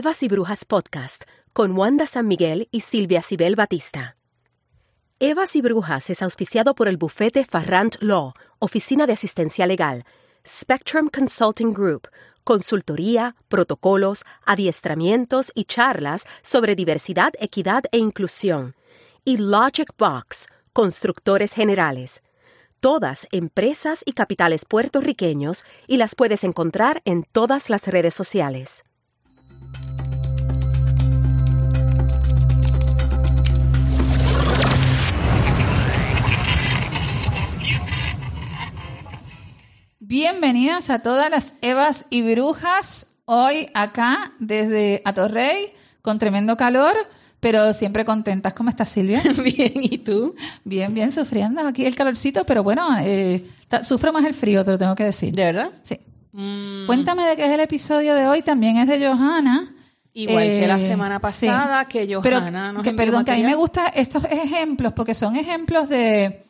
Evas y Brujas Podcast con Wanda San Miguel y Silvia Cibel Batista. Evas y Brujas es auspiciado por el bufete Farrant Law, Oficina de Asistencia Legal, Spectrum Consulting Group, consultoría, protocolos, adiestramientos y charlas sobre diversidad, equidad e inclusión, y Logic Box, constructores generales. Todas empresas y capitales puertorriqueños y las puedes encontrar en todas las redes sociales. Bienvenidas a todas las Evas y Brujas. Hoy acá desde Atorrey con tremendo calor, pero siempre contentas. ¿Cómo estás, Silvia? Bien, ¿y tú? Bien, bien, sufriendo aquí el calorcito, pero bueno, eh, sufro más el frío, te lo tengo que decir. ¿De verdad? Sí. Mm, Cuéntame de qué es el episodio de hoy. También es de Johanna. igual que la Eh, semana pasada, que Pero, Johanna nos que, perdón, que a mí me gustan estos ejemplos porque son ejemplos de,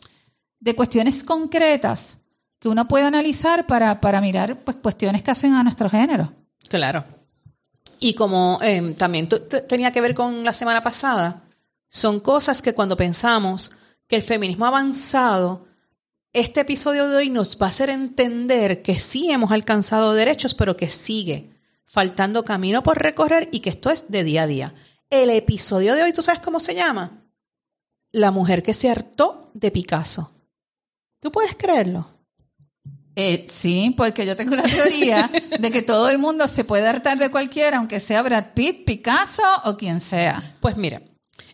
de cuestiones concretas que uno puede analizar para, para mirar pues, cuestiones que hacen a nuestro género. Claro. Y como eh, también tenía que ver con la semana pasada, son cosas que cuando pensamos que el feminismo ha avanzado, este episodio de hoy nos va a hacer entender que sí hemos alcanzado derechos, pero que sigue faltando camino por recorrer y que esto es de día a día. El episodio de hoy, ¿tú sabes cómo se llama? La mujer que se hartó de Picasso. ¿Tú puedes creerlo? Eh, sí, porque yo tengo la teoría de que todo el mundo se puede hartar de cualquiera, aunque sea Brad Pitt, Picasso o quien sea. Pues mira,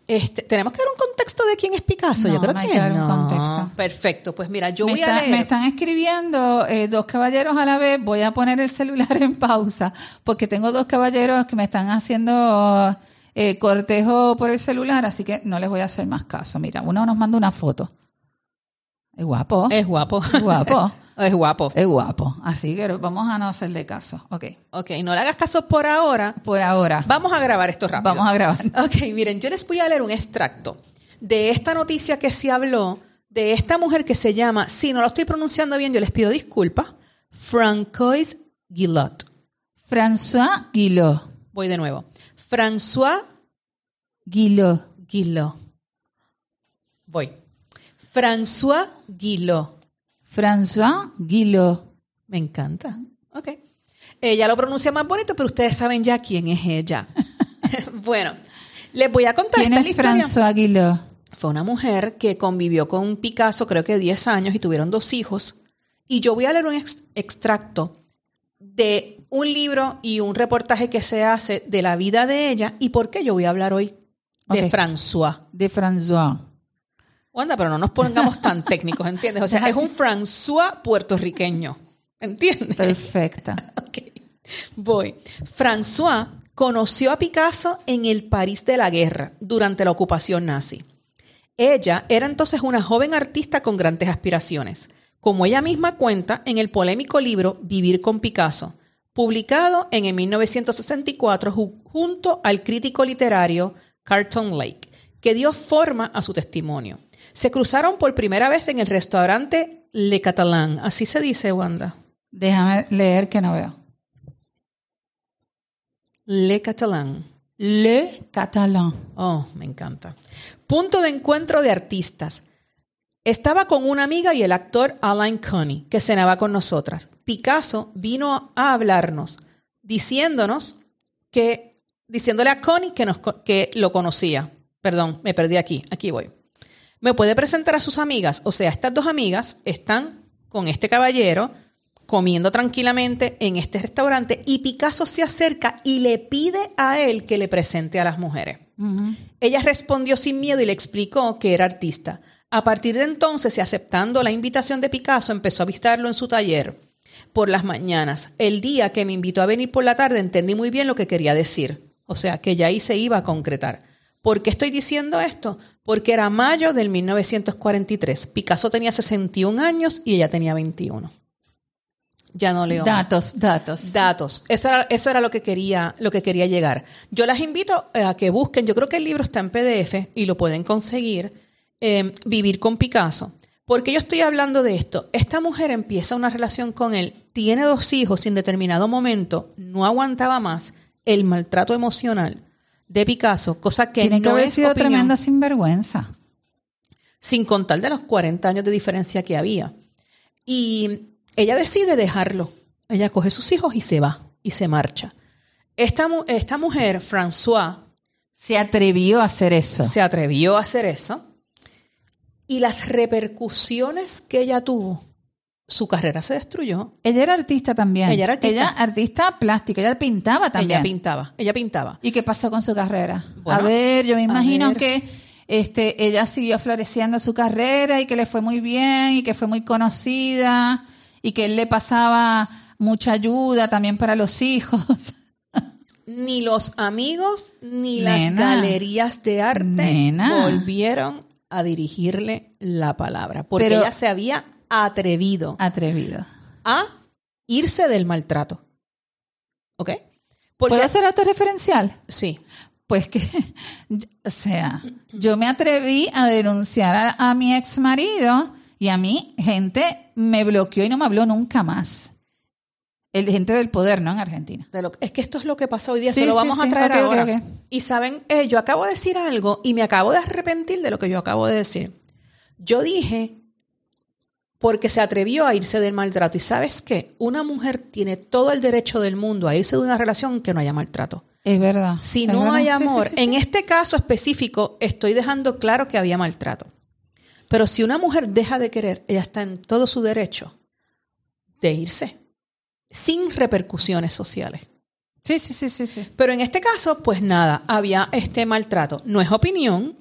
este, tenemos que dar un contexto de quién es Picasso. No, yo creo no hay que que dar un contexto. Perfecto, pues mira, yo me, voy está- a leer. me están escribiendo eh, dos caballeros a la vez. Voy a poner el celular en pausa porque tengo dos caballeros que me están haciendo eh, cortejo por el celular, así que no les voy a hacer más caso. Mira, uno nos manda una foto. Es guapo. Es guapo. Es guapo. es guapo. Es guapo. Así que vamos a no hacerle caso. Ok. Ok, no le hagas caso por ahora. Por ahora. Vamos a grabar esto rápido. Vamos a grabar. Ok, miren, yo les voy a leer un extracto de esta noticia que se habló de esta mujer que se llama, si no lo estoy pronunciando bien, yo les pido disculpas, Francois Guillot. François Guillot. Voy de nuevo. François Guillot. Guillot. Voy. François Guillot. François Guillot. Me encanta. Ok. Ella lo pronuncia más bonito, pero ustedes saben ya quién es ella. bueno, les voy a contar ¿Quién esta es. François Guillot? Fue una mujer que convivió con Picasso creo que 10 años y tuvieron dos hijos. Y yo voy a leer un ex- extracto de un libro y un reportaje que se hace de la vida de ella y por qué yo voy a hablar hoy de Ok. François. De François. Wanda, pero no nos pongamos tan técnicos, ¿entiendes? O sea, es un François puertorriqueño, ¿entiendes? Perfecta. Ok, voy. François conoció a Picasso en el París de la guerra durante la ocupación nazi. Ella era entonces una joven artista con grandes aspiraciones, como ella misma cuenta en el polémico libro Vivir con Picasso, publicado en el 1964 ju- junto al crítico literario Carlton Lake, que dio forma a su testimonio. Se cruzaron por primera vez en el restaurante Le Catalan, así se dice, Wanda. Déjame leer que no veo. Le Catalan. Le Catalan. Oh, me encanta. Punto de encuentro de artistas. Estaba con una amiga y el actor Alain Coney, que cenaba con nosotras. Picasso vino a hablarnos, diciéndonos que, diciéndole a Coney que, nos, que lo conocía. Perdón, me perdí aquí, aquí voy. ¿Me puede presentar a sus amigas? O sea, estas dos amigas están con este caballero comiendo tranquilamente en este restaurante y Picasso se acerca y le pide a él que le presente a las mujeres. Ella respondió sin miedo y le explicó que era artista. A partir de entonces, y aceptando la invitación de Picasso, empezó a visitarlo en su taller por las mañanas. El día que me invitó a venir por la tarde, entendí muy bien lo que quería decir. O sea, que ya ahí se iba a concretar. ¿Por qué estoy diciendo esto? Porque era mayo del 1943. Picasso tenía 61 años y ella tenía 21. Ya no leo. Datos, datos. Datos. Eso era, eso era lo, que quería, lo que quería llegar. Yo las invito eh, a que busquen, yo creo que el libro está en PDF y lo pueden conseguir, eh, Vivir con Picasso. Porque yo estoy hablando de esto. Esta mujer empieza una relación con él, tiene dos hijos y en determinado momento no aguantaba más el maltrato emocional de Picasso, cosa que Tiene que no haber es sido opinión, tremenda sinvergüenza. sin contar de los 40 años de diferencia que había. Y ella decide dejarlo. Ella coge sus hijos y se va, y se marcha. Esta, esta mujer, François, Se atrevió a hacer eso. se atrevió a hacer eso y las repercusiones que ella tuvo, su carrera se destruyó. Ella era artista también. Ella era artista. Ella artista plástica, ella pintaba también. Ella pintaba, ella pintaba. ¿Y qué pasó con su carrera? Bueno, a ver, yo me imagino que este, ella siguió floreciendo su carrera y que le fue muy bien y que fue muy conocida y que él le pasaba mucha ayuda también para los hijos. Ni los amigos ni las galerías de arte Nena. volvieron a dirigirle la palabra, porque Pero- ella se había atrevido Atrevido. a irse del maltrato. ¿Ok? Porque, ¿Puedo ser autorreferencial? Sí, Pues que, o sea, yo me atreví a denunciar a, a mi ex marido y a mí gente me bloqueó y no me habló nunca más. El gente del poder, ¿no? En Argentina. de lo- es que esto es lo que pasa hoy día, Sí, se lo sí, vamos sí. a traer Ok, ok, ahora. ok. Y saben, eh, yo acabo de decir algo y me acabo de arrepentir de lo que yo acabo de decir. Yo dije porque se atrevió a irse del maltrato. Y sabes qué? Una mujer tiene todo el derecho del mundo a irse de una relación que no haya maltrato. Es verdad. Si Es no verdad. hay Sí, sí, amor, sí, en este caso específico estoy dejando claro que había maltrato. Pero si una mujer deja de querer, ella está en todo su derecho de irse, sin repercusiones sociales. Sí, sí, sí, sí, sí. Pero en este caso, pues nada, había este maltrato. No es opinión,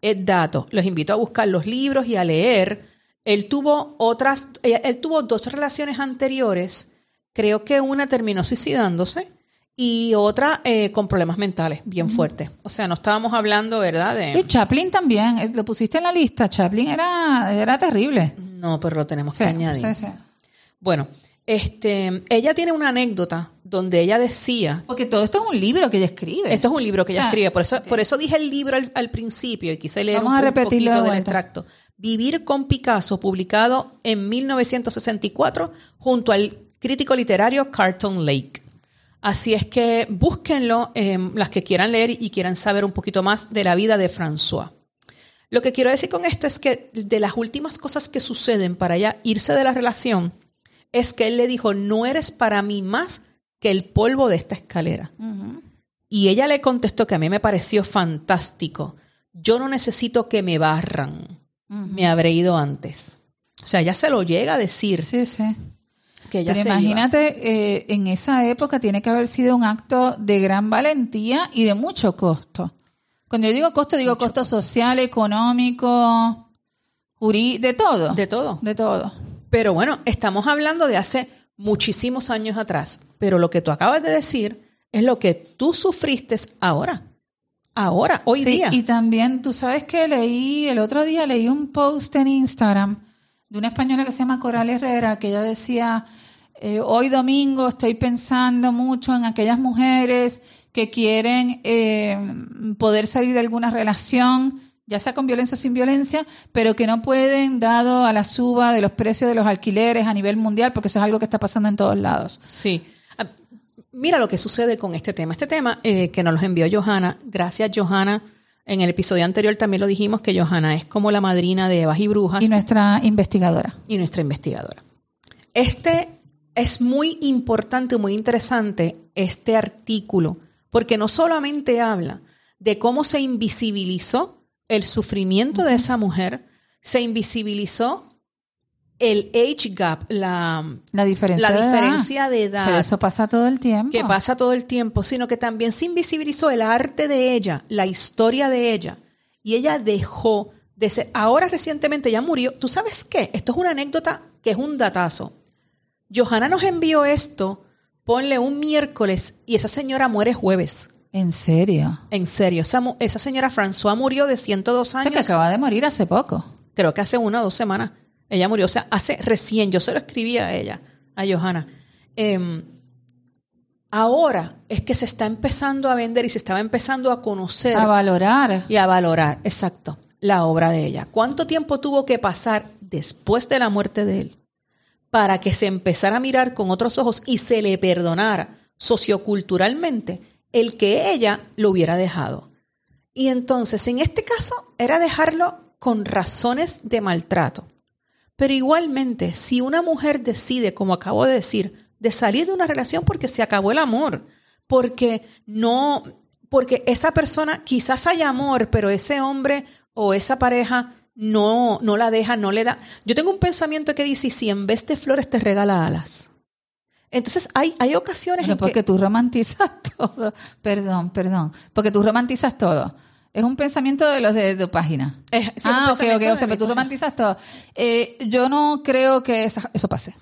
es dato. Los invito a buscar los libros y a leer. Él tuvo otras, él, él tuvo dos relaciones anteriores. Creo que una terminó suicidándose y otra eh, con problemas mentales bien fuertes. O sea, no estábamos hablando, ¿verdad? Y. Chaplin también, eh, lo pusiste en la lista. Chaplin era, era terrible. No, pero lo tenemos Sí, que añadir. sí, sí. Bueno, este, ella tiene una anécdota donde ella decía Porque todo esto es un libro que ella escribe. Esto es un libro que ella O sea, escribe, por eso, por eso dije el libro al, al principio y quise leer Vamos un, a un repetirlo poquito de del extracto. Vivir con Picasso, publicado en 1964 junto al crítico literario Carlton Lake. Así es que búsquenlo, eh, las que quieran leer y quieran saber un poquito más de la vida de François. Lo que quiero decir con esto es que de las últimas cosas que suceden para ella irse de la relación es que él le dijo, no eres para mí más que el polvo de esta escalera. Y ella le contestó que a mí me pareció fantástico. Yo no necesito que me barran. Me habré ido antes. O sea, ella se lo llega a decir Sí, sí. que ella Pero se imagínate, eh, en esa época tiene que haber sido un acto de gran valentía y de mucho costo. Cuando yo digo costo, digo costo social, económico, jurí, de todo. De todo. De todo. Pero bueno, estamos hablando de hace muchísimos años atrás. Pero lo que tú acabas de decir es lo que tú sufriste ahora. Ahora, hoy Sí, día. Y también, tú sabes que leí, el otro día leí un post en Instagram de una española que se llama Coral Herrera, que ella decía, eh, hoy domingo estoy pensando mucho en aquellas mujeres que quieren eh, poder salir de alguna relación, ya sea con violencia o sin violencia, pero que no pueden, dado a la suba de los precios de los alquileres a nivel mundial, porque eso es algo que está pasando en todos lados. Sí. Mira lo que sucede con este tema. Este tema eh, que nos lo envió Johanna. Gracias, Johanna. En el episodio anterior también lo dijimos que Johanna es como la madrina de Evas y Brujas Y nuestra investigadora. y nuestra investigadora. Este es muy importante, muy interesante, este artículo, porque no solamente habla de cómo se invisibilizó el sufrimiento de esa mujer, se invisibilizó el age gap, la, La diferencia, la de edad. diferencia de edad Pero eso pasa todo el tiempo. que pasa todo el tiempo, sino que también se invisibilizó el arte de ella, la historia de ella. Y ella dejó de ser, ahora recientemente ya murió. ¿Tú sabes qué? Esto es una anécdota que es un datazo. Johanna nos envió esto, ponle un miércoles y esa señora muere jueves. ¿En serio? En serio, esa, esa señora François murió de 102 O sea, años. que acaba de morir hace poco. creo que hace una o dos semanas. Ella murió, o sea, hace recién, yo se lo escribí a ella, a Johanna. Em, ahora es que se está empezando a vender y se estaba empezando a conocer A valorar. y a valorar, exacto, la obra de ella. ¿Cuánto tiempo tuvo que pasar después de la muerte de él para que se empezara a mirar con otros ojos y se le perdonara socioculturalmente el que ella lo hubiera dejado. Y entonces, en este caso, era dejarlo con razones de maltrato. Pero igualmente, si una mujer decide, como acabo de decir, de salir de una relación porque se acabó el amor, porque no, porque esa persona quizás hay amor, pero ese hombre o esa pareja no, no la deja, no le da. Yo tengo un pensamiento que dice, si en vez de flores te regala alas. Entonces hay, hay ocasiones Pero en porque que... tú romantizas todo. Perdón, perdón. Porque tú romantizas todo. Es un pensamiento de los de tu página. Es- ah, ok, ok. O sea, pero tú romantizas todo. Eh, yo no creo que esa- eso pase.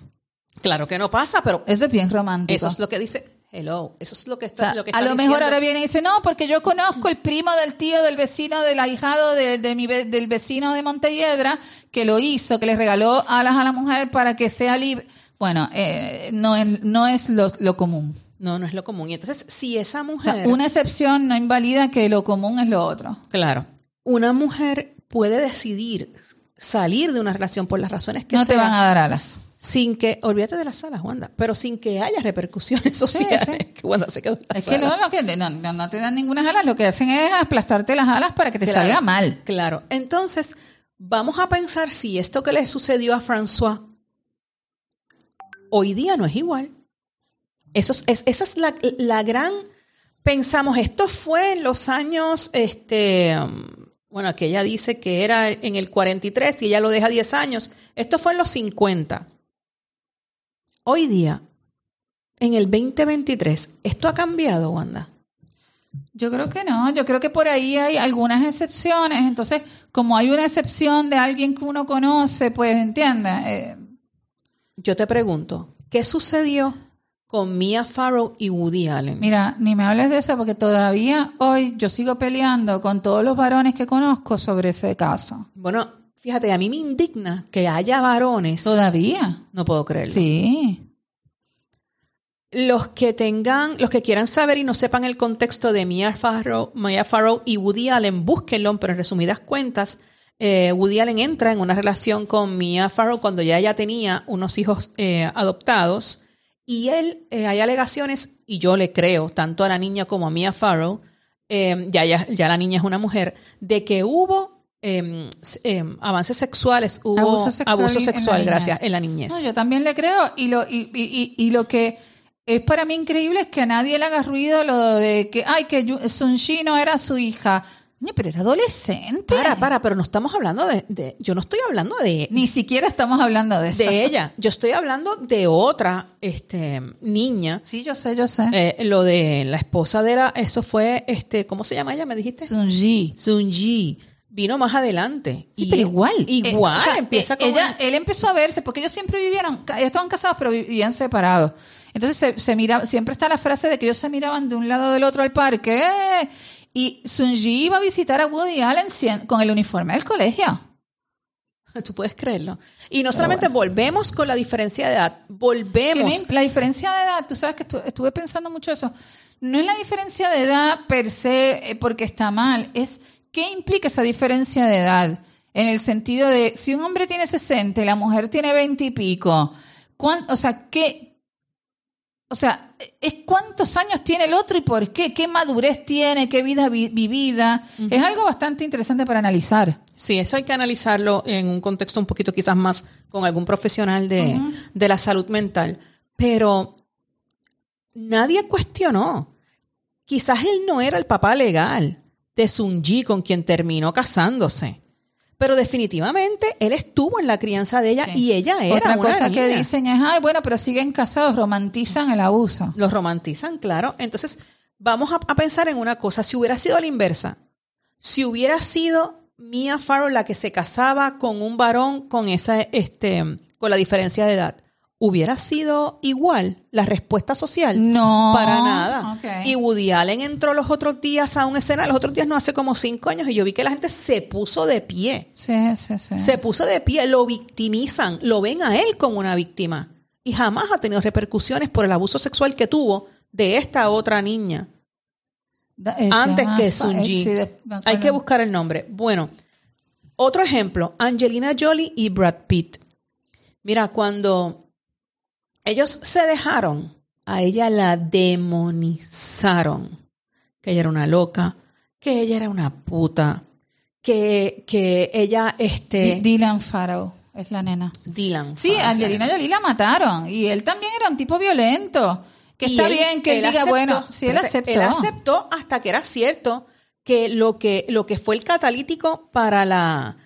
Claro que no pasa, pero Eso es bien romántico. eso es lo que dice... Hello, eso es lo que O está, sea, lo que a lo mejor ahora viene y dice, no, porque yo conozco el primo del tío, del vecino, del ahijado de, de mi, ve- del vecino de Montelledra, que lo hizo, que le regaló alas a la mujer para que sea libre. Bueno, eh, no es, no es lo, lo común. No, no es lo común. Y entonces, si esa O mujer... sea, una excepción no invalida que lo común es lo otro. Claro. Una mujer puede decidir salir de una relación por las razones que No te van a dar alas. sin que, olvídate de las salas, Wanda, pero sin que haya repercusiones sociales. sí. Que Wanda se quedó en Es que no, que, no, no, no te dan ninguna alas, lo que hacen es aplastarte las alas para que te Claro. salga mal. Claro. Entonces, vamos a pensar si esto que le sucedió a François hoy día no es igual. Eso es, es- esa es la, la gran. Pensamos, esto fue en los años, este, bueno, que ella dice que era en el 43 y ella lo deja 10 años. Esto fue en los 50. Hoy día, en el 2023, ¿esto ha cambiado, Wanda? Yo creo que no, yo creo que por ahí hay algunas excepciones, entonces como hay una excepción de alguien que uno conoce, pues entiende. Eh, Yo te pregunto, ¿qué sucedió con Mia Farrow y Woody Allen? mira, ni me hables de eso porque todavía hoy yo sigo peleando con todos los varones que conozco sobre ese caso. Bueno, fíjate, a mí me indigna que haya varones. Todavía. No puedo creerlo. Sí. Los que tengan, los que quieran saber y no sepan el contexto de Mia Farrow, Mia Farrow y Woody Allen, búsquenlo, pero en resumidas cuentas, eh, Woody Allen entra en una relación con Mia Farrow cuando ya ella tenía unos hijos eh, adoptados y él, eh, hay alegaciones, y yo le creo, tanto a la niña como a Mia Farrow, eh, ya, ya, ya la niña es una mujer, de que hubo eh, s- eh, avances sexuales, hubo Abuso sexual abuso en sexual, gracias, en la niñez. No, yo también le creo y lo y, y- y- y lo que es para mí increíble es que a nadie le haga ruido lo de que ay que Sun-Ji no era su hija. Pero era adolescente. Para, para, pero no estamos hablando de, de- yo no estoy hablando de, Ni siquiera estamos hablando de eso. de ella, yo estoy hablando de otra este, niña. Sí, yo sé, yo sé. Eh, lo de la esposa de la, eso fue, este, ¿cómo se llama ella? ¿Me dijiste? Sun-Ji. Sunji. Vino más adelante. Sí, Y- pero igual. Igual, Eh, o sea, empieza eh, con ella, él empezó a verse porque ellos siempre vivieron, ellos estaban casados pero vivían separados. Entonces se, se mira, siempre está la frase de que ellos se miraban de un lado del otro al parque eh, y Sunji iba a visitar a Woody Allen con el uniforme del colegio. Tú puedes creerlo. Y no solamente volvemos con la diferencia de edad, volvemos. La diferencia de edad, tú sabes que estu- estuve pensando mucho eso. No es la diferencia de edad per se eh, porque está mal, es qué implica esa diferencia de edad. En el sentido de, si un hombre tiene 60 y la mujer tiene 20 y pico, ¿cuán- o sea, ¿qué? O sea, es cuántos años tiene el otro y por qué, qué madurez tiene, qué vida vi- vivida. Es algo bastante interesante para analizar. Sí, eso hay que analizarlo en un contexto un poquito quizás más con algún profesional de, de la salud mental. Pero nadie cuestionó. Quizás él no era el papá legal de Sunji con quien terminó casándose. Pero definitivamente él estuvo en la crianza de ella Sí. y ella era Otra una cosa que dicen es, ay, bueno, pero siguen casados, romantizan el abuso. Los romantizan, claro. Entonces, vamos a, a pensar en una cosa. Si hubiera sido la inversa, si hubiera sido Mia Farrow la que se casaba con un varón con esa, este, con la diferencia de edad, ¿hubiera sido igual la respuesta social? No. Para nada. Y Woody Allen entró los otros días a un escenario, los otros días no hace como cinco años, y yo vi que la gente se puso de pie. Sí, sí, sí. Se puso de pie, lo victimizan, lo ven a él como una víctima. Y jamás ha tenido repercusiones por el abuso sexual que tuvo de esta otra niña Da- antes que Sunji. eh, Hay que buscar el nombre. Bueno, otro ejemplo, Angelina Jolie y Brad Pitt. Mira, cuando ellos se dejaron, a ella la demonizaron. que ella era una loca, que ella era una puta, que, que ella, este, Dylan Farrow es la nena. Dylan. Sí, Farr, Angelina Jolie la mataron y él también era un tipo violento. Que Y está él- bien que él, diga, aceptó- bueno, sí, él aceptó. Él aceptó hasta que era cierto que lo que, lo que fue el catalítico para la,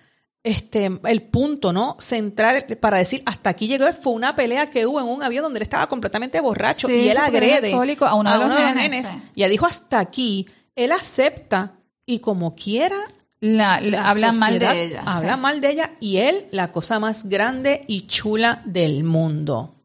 este, el punto, ¿no? Central para decir hasta aquí llegó fue una pelea que hubo en un avión donde él estaba completamente borracho Sí, y él agrede a uno de los nenes, sí. Ya dijo hasta aquí. Él acepta y como quiera La, la- la hablan mal de ella. Habla sí. mal de ella y él, la cosa más grande y chula del mundo.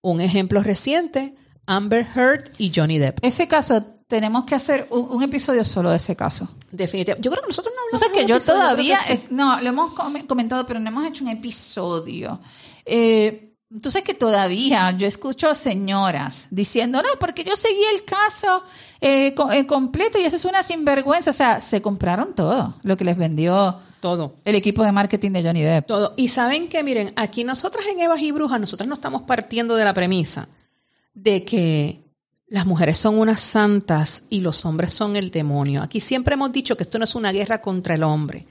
Un ejemplo reciente, Amber Heard y Johnny Depp. Ese caso, tenemos que hacer un, un episodio solo de ese caso. Definitivamente. Yo creo que nosotros no hablamos sabes de que yo episodio, todavía, creo que sí. no, lo hemos com- comentado, pero no hemos hecho un episodio. Eh, tú sabes que todavía yo escucho señoras diciendo, no, porque yo seguí el caso eh, co- eh, completo y eso es una sinvergüenza. O sea, se compraron todo lo que les vendió Todo. el equipo de marketing de Johnny Depp. Todo. Y saben que, miren, aquí nosotras en Evas y Brujas, nosotras no estamos partiendo de la premisa de que las mujeres son unas santas y los hombres son el demonio. Aquí siempre hemos dicho que esto no es una guerra contra el hombre.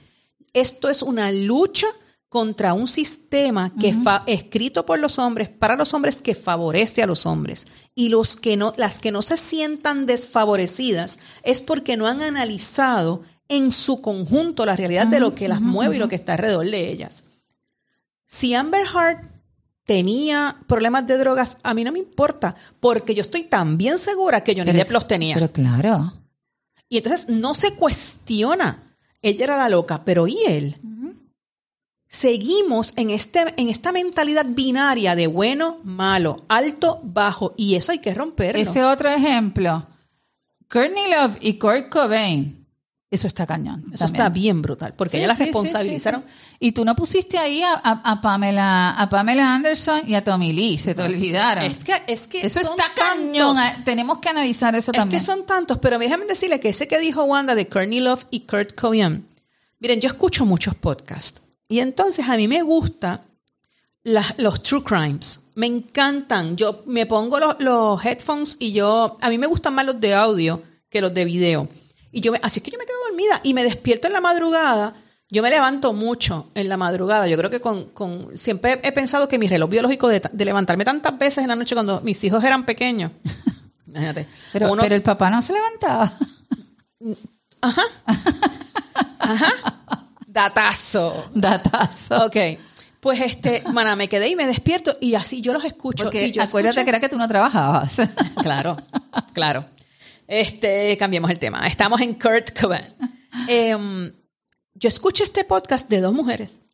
Esto es una lucha contra un sistema que fa- escrito por los hombres para los hombres que favorece a los hombres y los que no las que no se sientan desfavorecidas es porque no han analizado en su conjunto la realidad de lo que las mueve y lo que está alrededor de ellas. Si Amber Heard tenía problemas de drogas, a mí no me importa, porque yo estoy también segura que Johnny Pero Depp los tenía. Pero claro. y entonces no se cuestiona. Ella era la loca, pero ¿y él? Seguimos en, este, en esta mentalidad binaria de bueno, malo, alto, bajo, y eso hay que romperlo. Ese otro ejemplo, Courtney Love y Kurt Cobain. Eso está cañón. eso también. está bien brutal, porque Sí, ella la sí, responsabilizaron. sí. Y tú no pusiste ahí a, a- a Pamela, a Pamela Anderson y a Tommy Lee, se te olvidaron. Es que, es que eso son está cañón. tantos. ah, Tenemos que analizar eso Es también. que son tantos, pero déjame decirle que ese que dijo Wanda de Courtney Love y Kurt Cobain, miren, yo escucho muchos podcasts y entonces a mí me gusta las- los true crimes, me encantan. Yo me pongo los, los headphones y yo, a mí me gustan más los de audio que los de video. Y yo me, así es que yo me quedo dormida y me despierto en la madrugada. Yo me levanto mucho en la madrugada. Yo creo que con, con siempre he pensado que mi reloj biológico de, de levantarme tantas veces en la noche cuando mis hijos eran pequeños. Imagínate. pero, uno- pero el papá no se levantaba. Datazo. Datazo. Ok. Pues este, mana, me quedé y me despierto y así yo los escucho. Porque y yo acuérdate escucho- que era que tú no trabajabas. Claro, claro. Este, cambiemos el tema. Estamos en Kurt Cobain. Em, yo escuché este podcast de dos mujeres.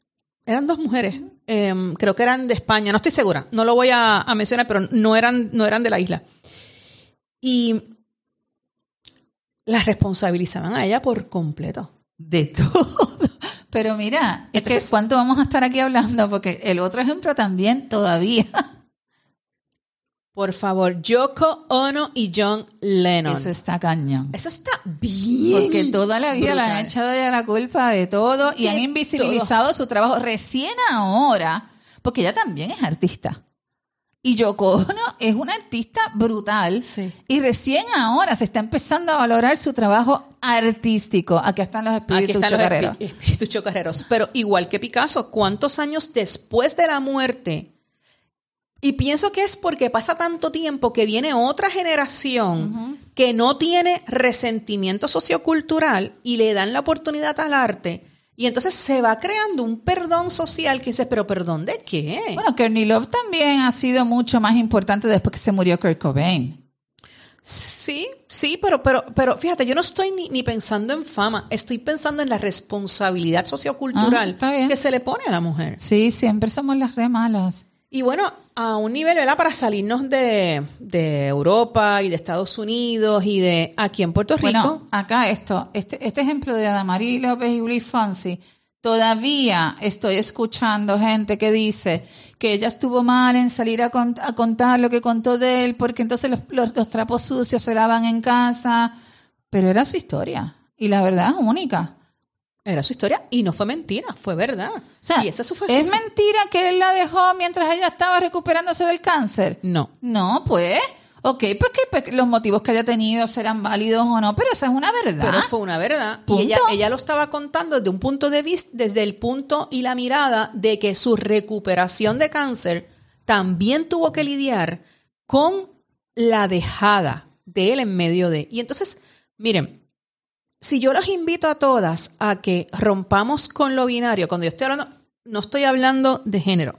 Eran dos mujeres. Em, creo que eran de España. No estoy segura. No lo voy a, a mencionar, pero no eran, no eran de la isla. Y las responsabilizaban a ella por completo. De todo. Pero mira, es Entonces- que ¿cuánto vamos a estar aquí hablando? Porque el otro ejemplo también todavía. Por favor, Yoko Ono y John Lennon. Eso está cañón. Eso está bien. Porque toda la vida le han brutal. echado ya la culpa de todo y De han invisibilizado su trabajo. Recién ahora, porque ella también es artista. Y Yoko Ono es una artista brutal. Sí. Y recién ahora se está empezando a valorar su trabajo artístico. Aquí están los espíritus están los chocarreros. espi- espíritus chocarreros. Pero igual que Picasso, ¿cuántos años después de la muerte? Y pienso que es porque pasa tanto tiempo que viene otra generación que no tiene resentimiento sociocultural y le dan la oportunidad al arte. Y entonces se va creando un perdón social que dices, pero perdón de qué? Bueno, Courtney Love también ha sido mucho más importante después que se murió Kurt Cobain. Sí, sí, pero, pero, pero fíjate, yo no estoy ni, ni pensando en fama, estoy pensando en la responsabilidad Ah, sociocultural bien. que se le pone a la mujer. Sí, siempre somos las re malas. Y bueno, a un nivel, ¿verdad? Para salirnos de, de Europa y de Estados Unidos y de aquí en Puerto Rico. Bueno, acá esto, este, este ejemplo de Adamari López y Willy Fonsi, todavía estoy escuchando gente que dice que ella estuvo mal en salir a, cont- a contar lo que contó de él, porque entonces los, los- los trapos sucios se lavan en casa, pero era su historia y la verdad es única. Era su historia y no fue mentira, fue verdad. O sea, y esa fue ¿es mentira que él la dejó mientras ella estaba recuperándose del cáncer? No. No, pues. Ok, pues que pues, los motivos que haya tenido serán válidos o no, pero esa es una verdad. Pero fue una verdad. Punto. Y ella, ella lo estaba contando desde un punto de vista, desde el punto y la mirada de que su recuperación de cáncer también tuvo que lidiar con la dejada de él en medio de. Y entonces, miren, si yo los invito a todas a que rompamos con lo binario, cuando yo estoy hablando, no estoy hablando de género.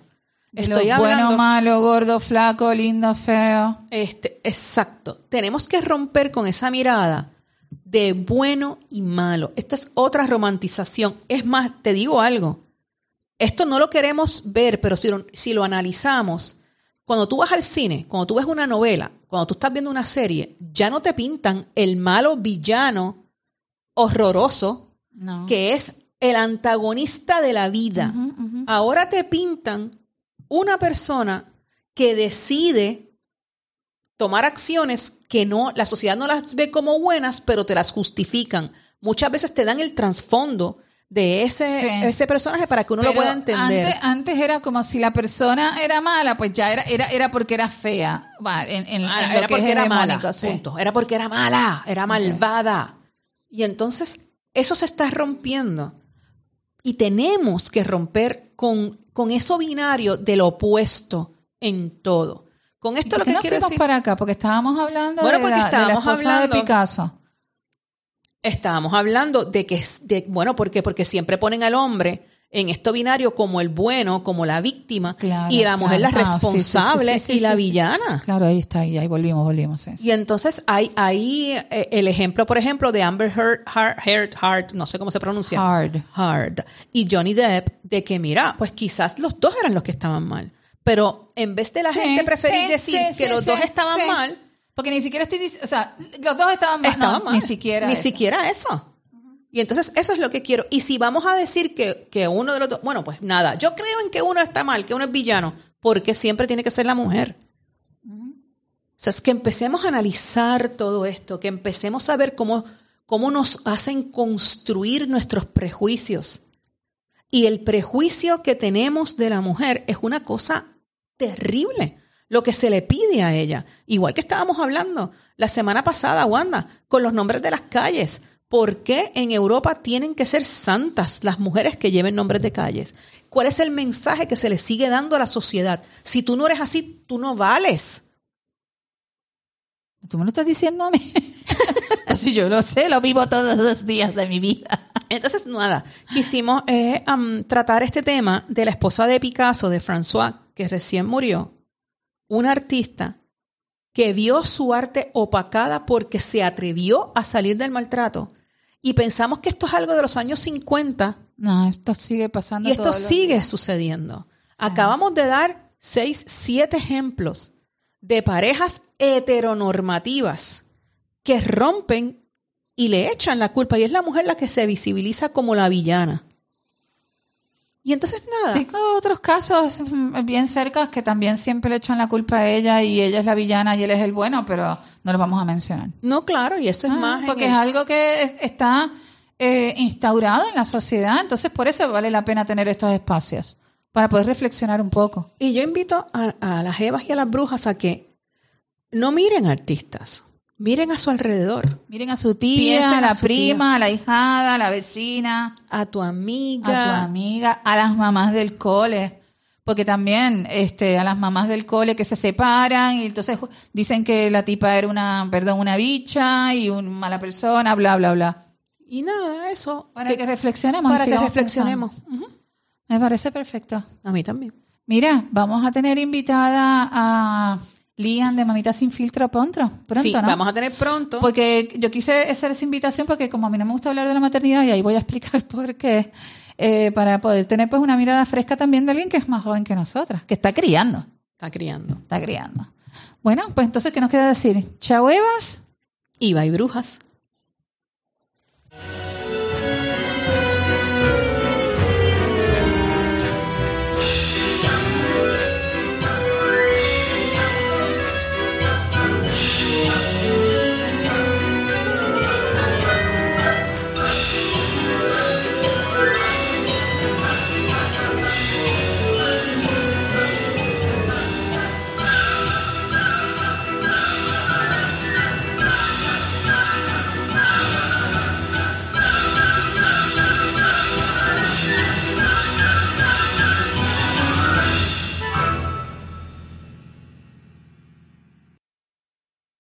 Estoy lo hablando bueno, malo, gordo, flaco, lindo, feo. Este, exacto. Tenemos que romper con esa mirada de bueno y malo. Esta es otra romantización. Es más, te digo algo. Esto no lo queremos ver, pero si lo, si lo analizamos, cuando tú vas al cine, cuando tú ves una novela, cuando tú estás viendo una serie, ya no te pintan el malo villano horroroso No. que es el antagonista de la vida. Ahora te pintan una persona que decide tomar acciones que no, la sociedad no las ve como buenas, pero te las justifican. Muchas veces te dan el trasfondo de ese, Sí. ese personaje para que uno lo pueda entender. Antes, antes era como si la persona era mala, pues ya era, era, era porque era fea. En, en- Ah, en era porque era mala, sí. punto. Era porque era mala, era malvada. Y entonces eso se está rompiendo. Y tenemos que romper con, con eso binario del opuesto en todo. Con ¿Y esto lo que nos quiero decir... para acá? Porque estábamos hablando Bueno, de, porque la, de la estábamos hablando- de Picasso. Estábamos hablando de que, de, bueno, ¿por qué? Porque siempre ponen al hombre en esto binario como el bueno, como la víctima, Claro, y la mujer claro. la Ah, sí, sí, sí, responsable y la villana. Claro, ahí está, ahí, ahí volvimos, volvimos. Y entonces hay ahí eh, el ejemplo, por ejemplo, de Amber Heard, Heard, Heard, no sé cómo se pronuncia. Hard. Hard. Y Johnny Depp, de que mira, pues quizás los dos eran los que estaban mal. Pero en vez de la gente preferir decir que los dos estaban mal, Porque ni siquiera estoy diciendo, o sea, los dos estaban mal. estaban no, mal. Ni siquiera. Ni eso. siquiera eso. Y entonces eso es lo que quiero. Y si vamos a decir que, que uno de los dos, bueno, pues nada, yo creo en que uno está mal, que uno es villano, porque siempre tiene que ser la mujer. O sea, es que empecemos a analizar todo esto, que empecemos a ver cómo, cómo nos hacen construir nuestros prejuicios. Y el prejuicio que tenemos de la mujer es una cosa terrible, lo que se le pide a ella. Igual que estábamos hablando la semana pasada, Wanda, con los nombres de las calles. ¿Por qué en Europa tienen que ser santas las mujeres que lleven nombres de calles? ¿Cuál es el mensaje que se le sigue dando a la sociedad? Si tú no eres así, tú no vales. ¿Tú me lo estás diciendo a mí? si yo lo sé, lo vivo todos los días de mi vida. Entonces, nada, quisimos eh, tratar este tema de la esposa de Picasso, de François, que recién murió, una artista que vio su arte opacada porque se atrevió a salir del maltrato. Y pensamos que esto es algo de los años 50 No, esto sigue pasando. y esto sigue sucediendo. Acabamos de dar seis, siete ejemplos de parejas heteronormativas que rompen y le echan la culpa. Y es la mujer la que se visibiliza como la villana. Y entonces nada. Tengo otros casos bien cerca que también siempre le echan la culpa a ella y ella es la villana y él es el bueno, pero no los vamos a mencionar. No, claro, y eso es Ah, más. porque el- es algo que es- está eh, instaurado en la sociedad, entonces por eso vale la pena tener estos espacios, para poder reflexionar un poco. Y yo invito a, a las evas y a las brujas a que no miren artistas, miren a su alrededor, Miren a su tía, Piensen a a la prima, a la hijada, a la vecina, a tu a amiga. tu amiga, a las mamás del cole. Porque también este, a las mamás del cole que se separan y entonces dicen que la tipa era una, perdón, una bicha y una mala persona, bla, bla, bla. Y nada, eso. Para que, reflexionemos. para que reflexionemos. Me parece perfecto. A mí también. Mira, vamos a tener invitada a Lian de Mamita Sin Filtro pronto, pronto sí, ¿no? vamos a tener pronto. Porque yo quise hacer esa invitación porque como a mí no me gusta hablar de la maternidad y ahí voy a explicar por qué, eh, para poder tener pues una mirada fresca también de alguien que es más joven que nosotras, que está criando, Está criando. está criando. Bueno, pues entonces, ¿qué nos queda decir? Chao, Evas. Iba y brujas.